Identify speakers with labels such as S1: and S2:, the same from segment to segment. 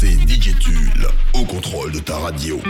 S1: C'est DJ au contrôle de ta radio.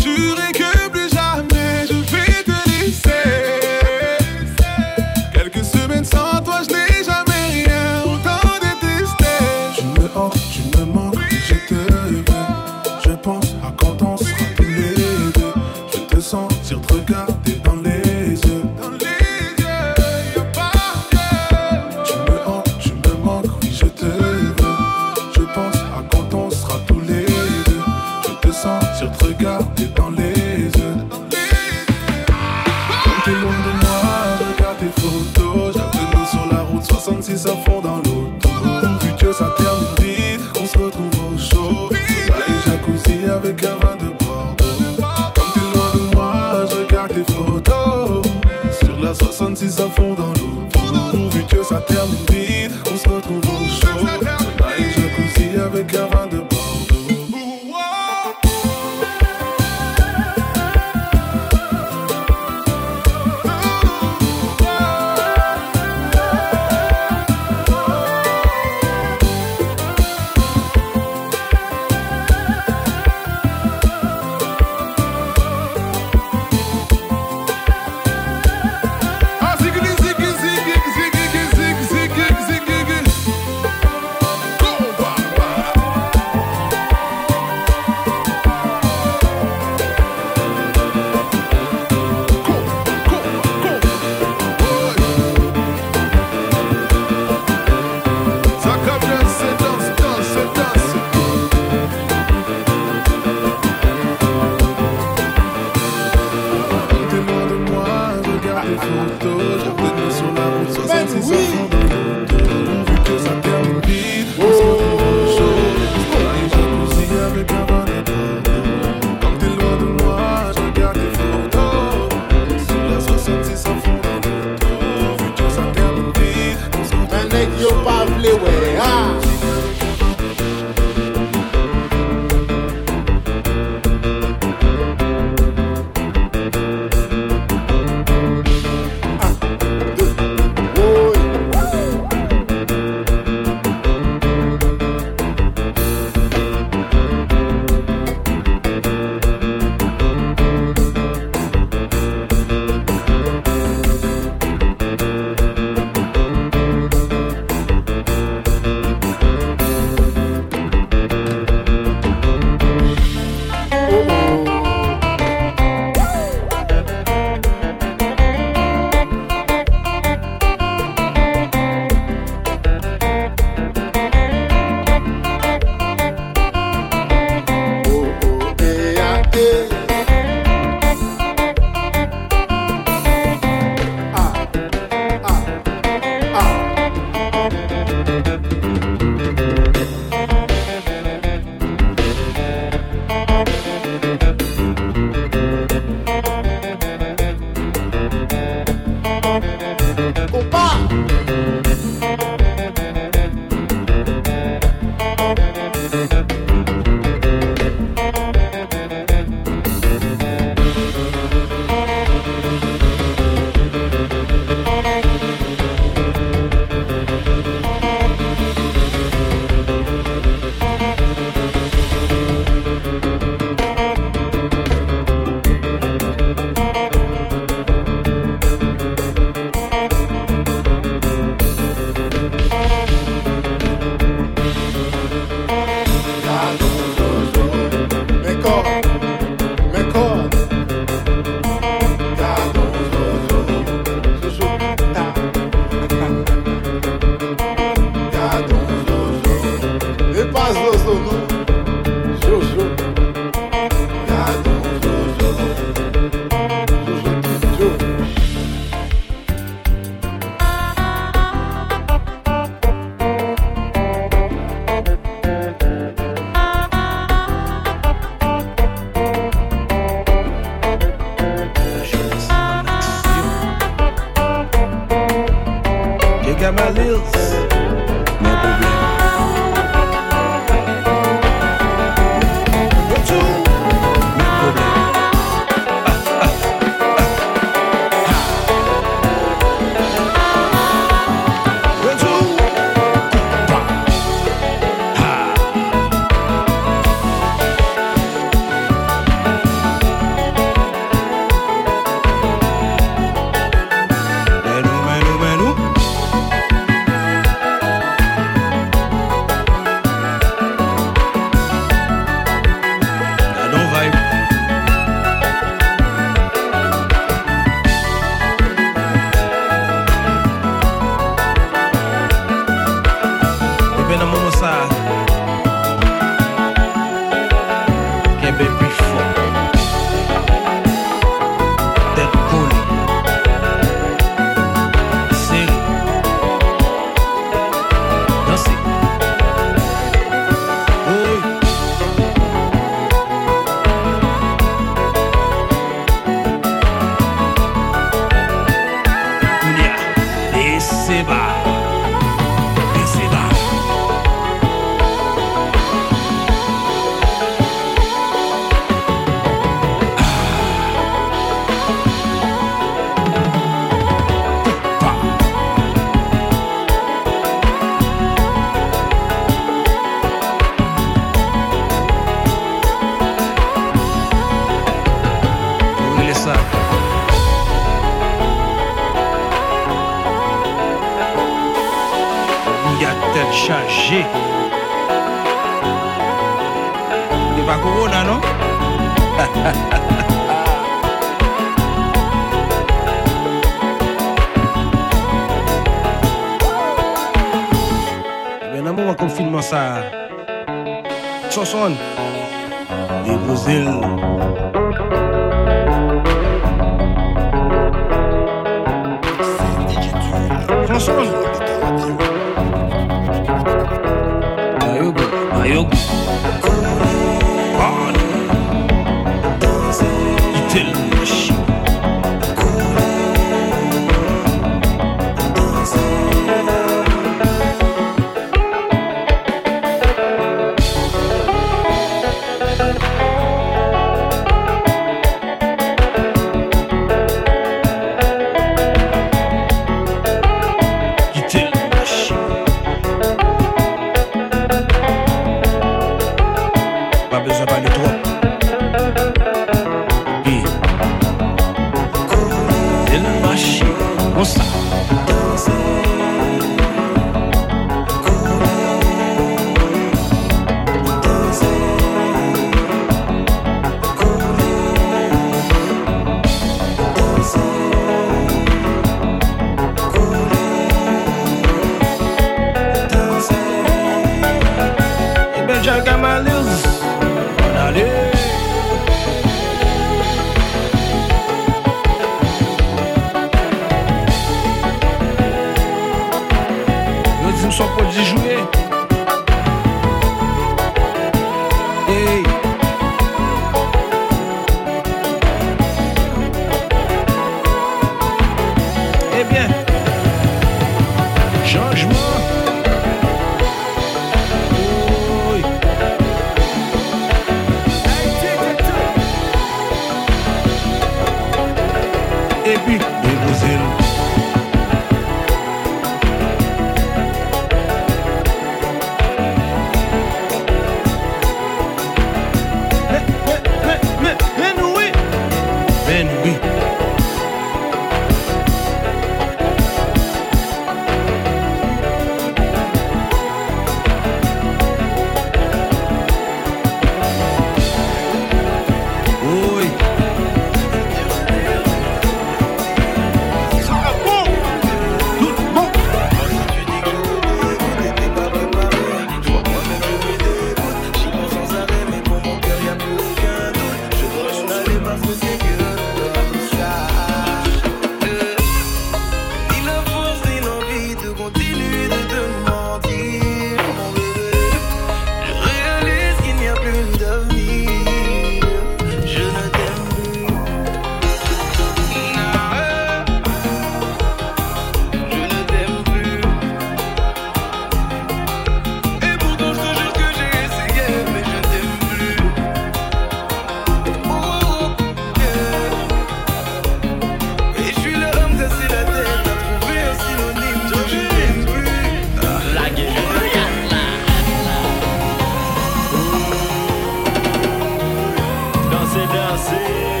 S2: prazer.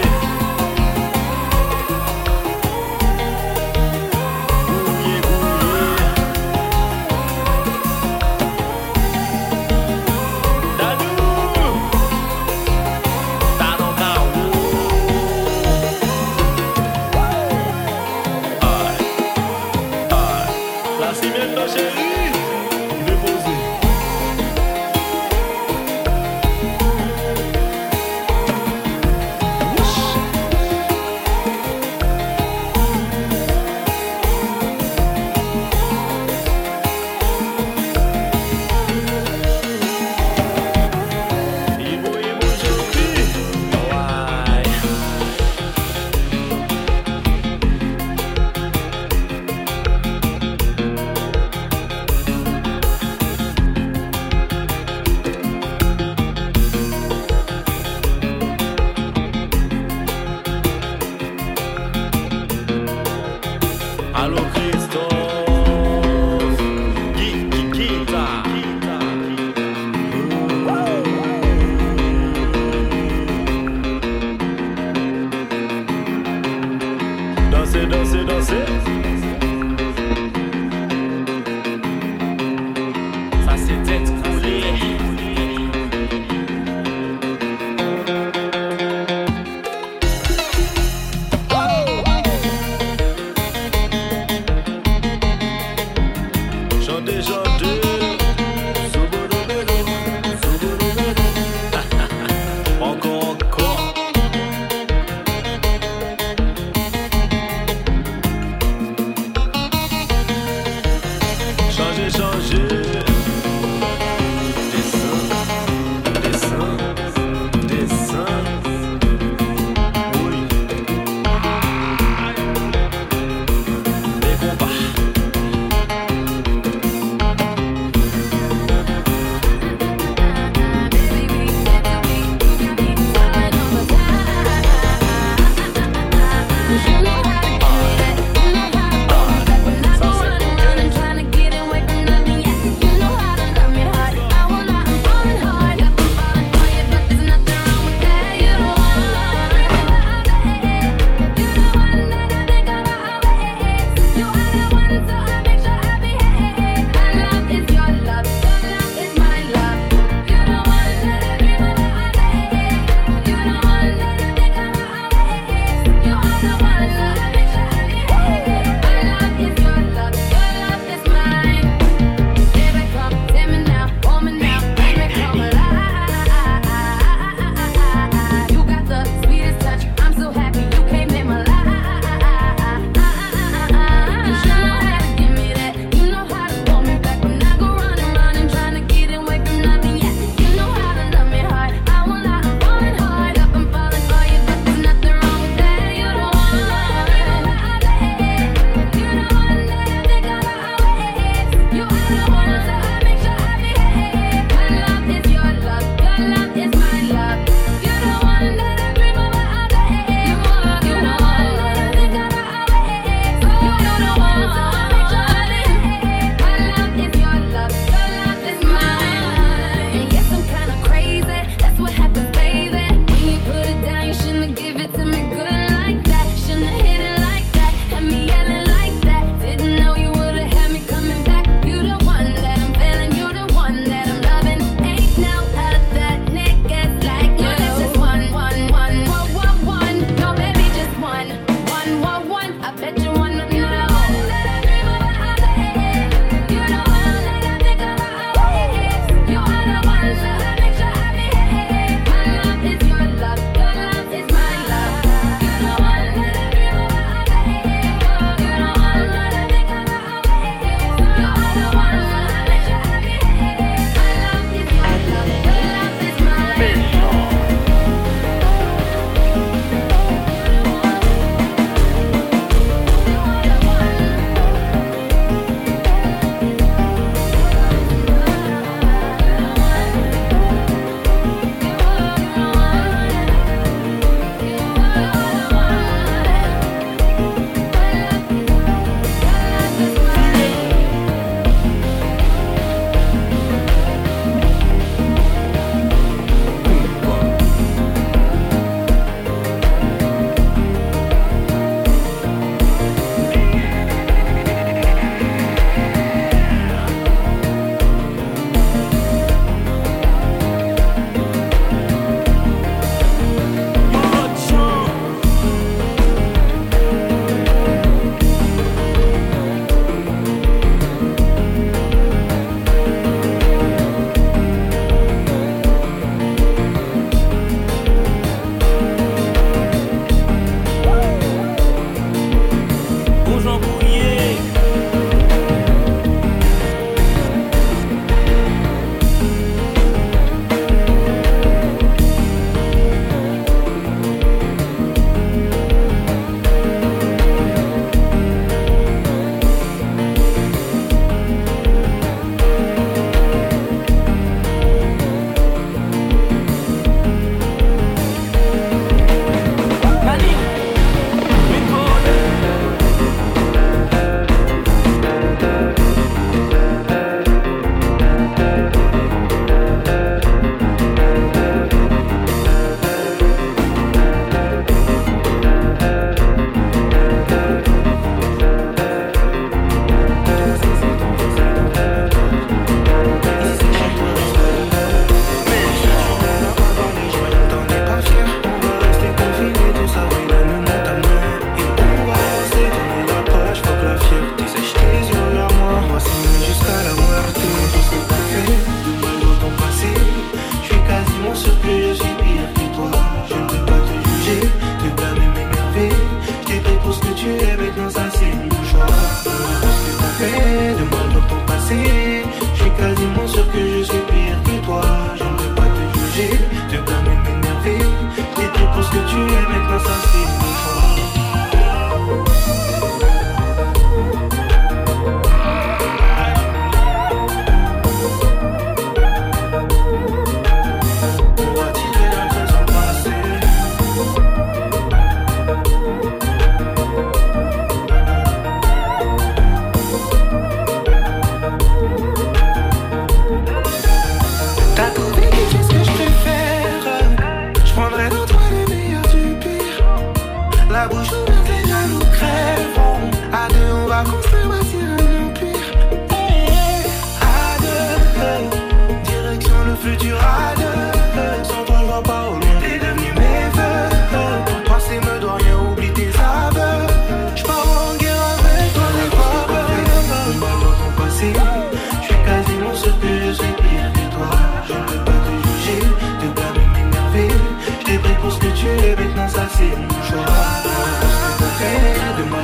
S3: passé. Je rate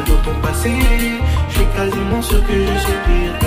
S3: de ton passé. Je suis quasiment sûr que je suis pire.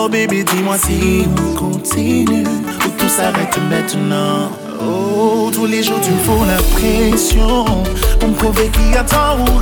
S3: Alors, bébé, dis-moi si on continue ou tout s'arrête maintenant. Oh, tous les jours, tu me fous la pression pour me prouver qu'il y a tant ou.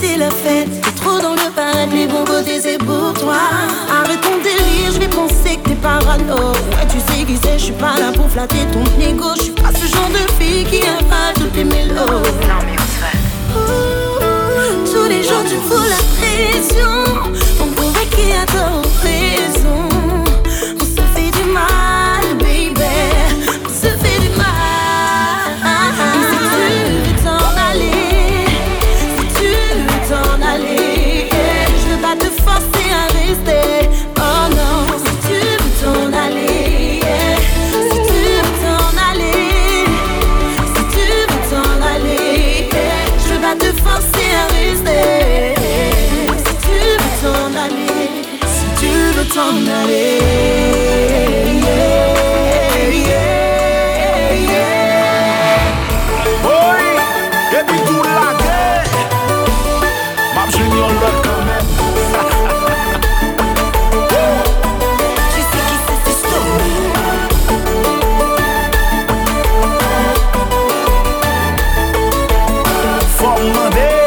S4: C'était la fête, t'es trop dans le parade, les bons côtés, c'est pour toi. Arrête ton délire, je vais penser que t'es parano. Ouais, tu sais qui c'est, je suis pas là pour flatter ton ego. Je suis pas ce genre de fille qui pas toutes tes mélos. Non, mais Tous les jours, tu fous la pression. On pourrait qu'il y a
S5: Fórmula D.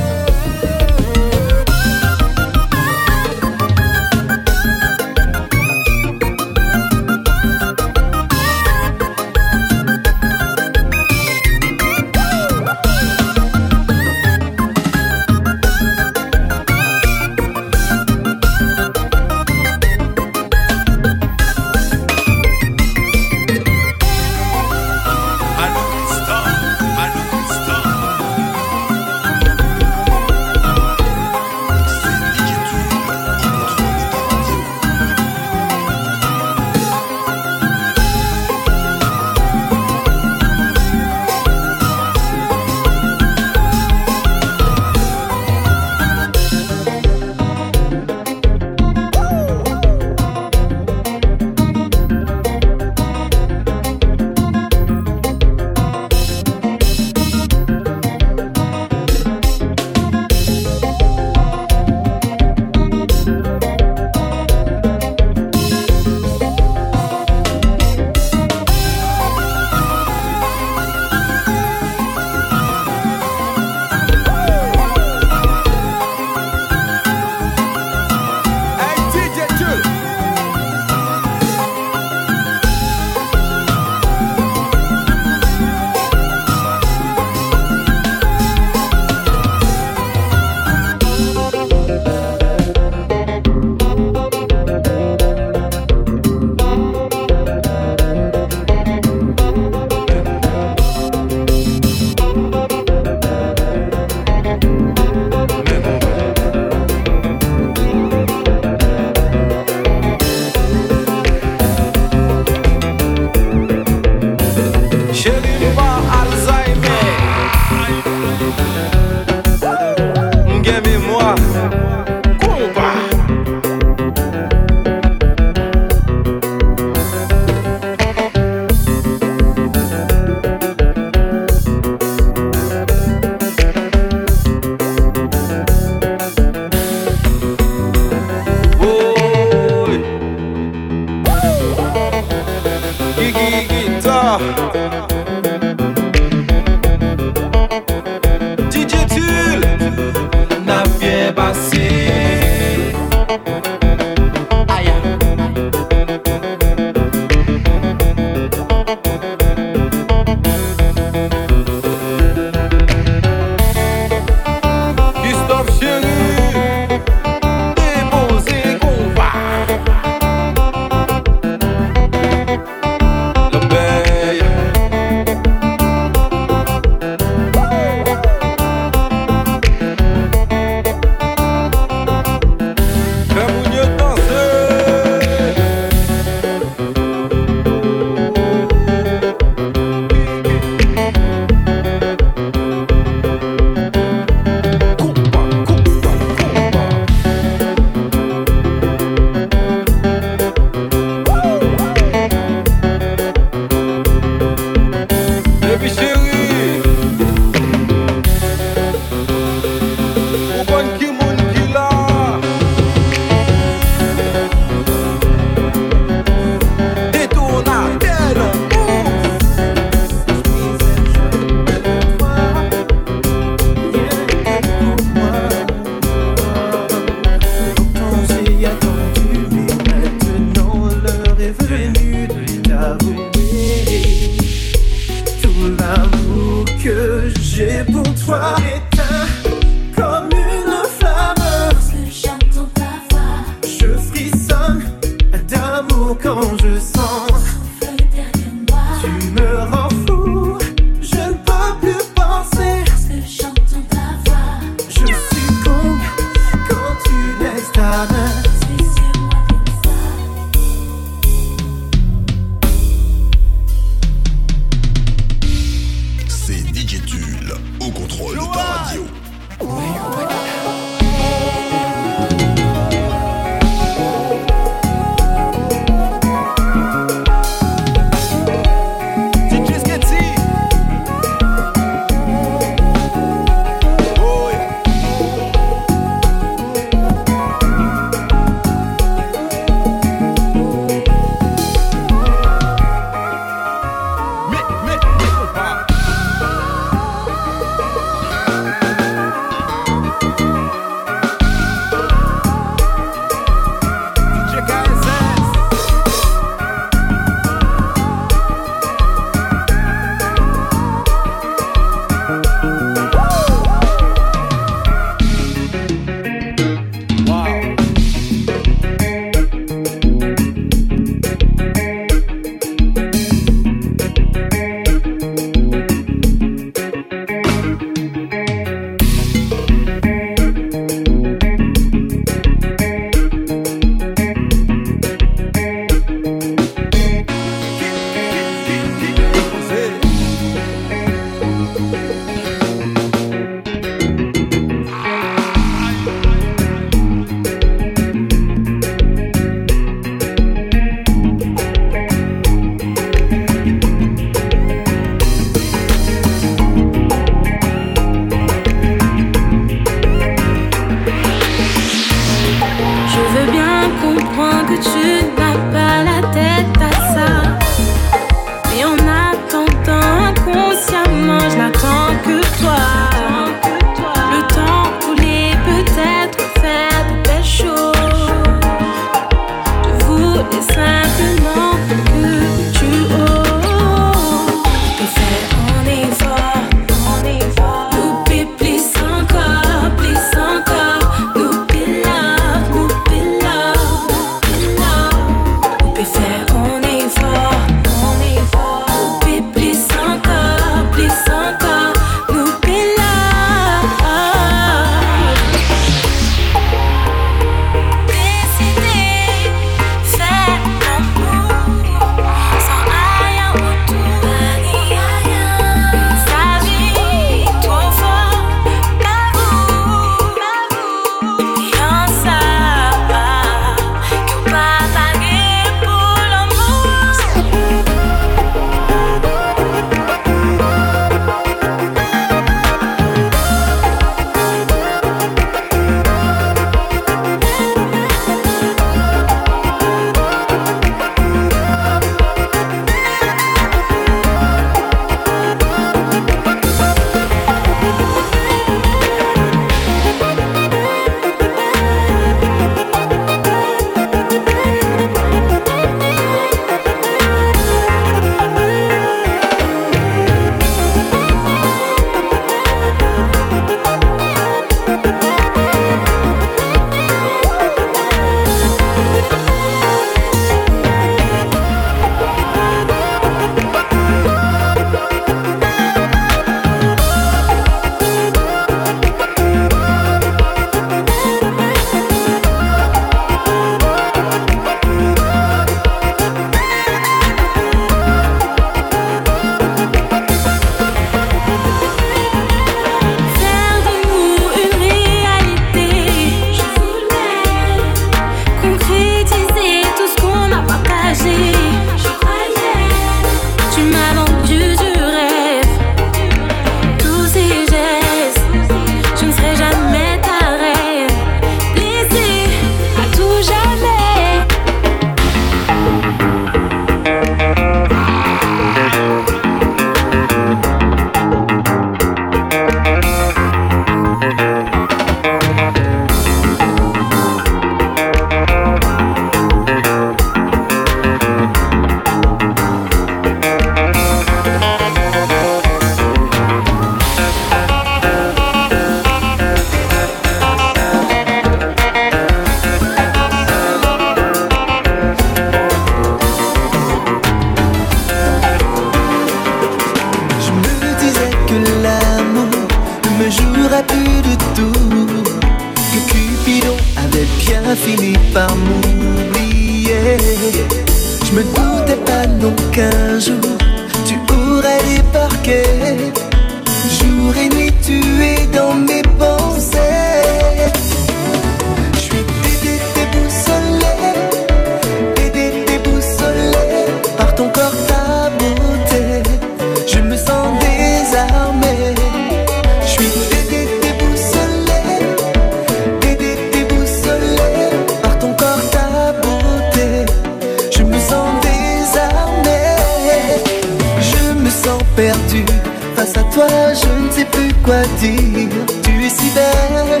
S5: tu es si belle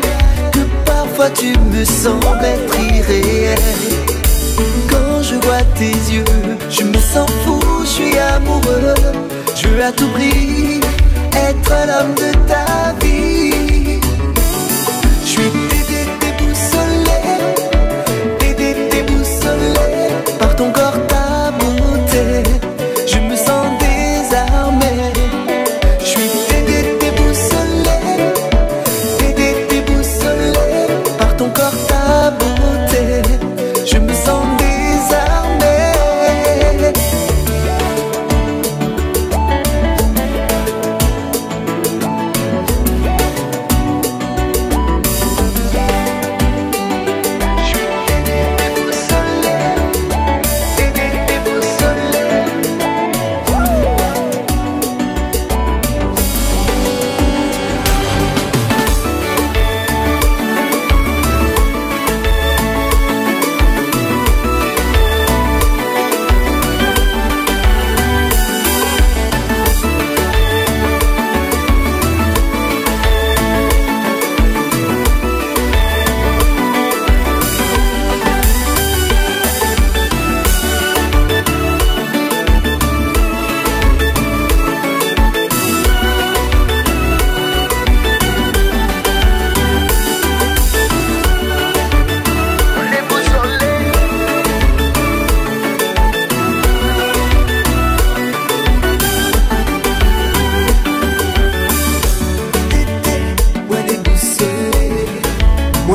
S5: que parfois tu me sembles être irréel. Quand je vois tes yeux, je me sens fou, je suis amoureux, je veux à tout prix être l'homme de ta vie.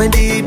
S5: going deep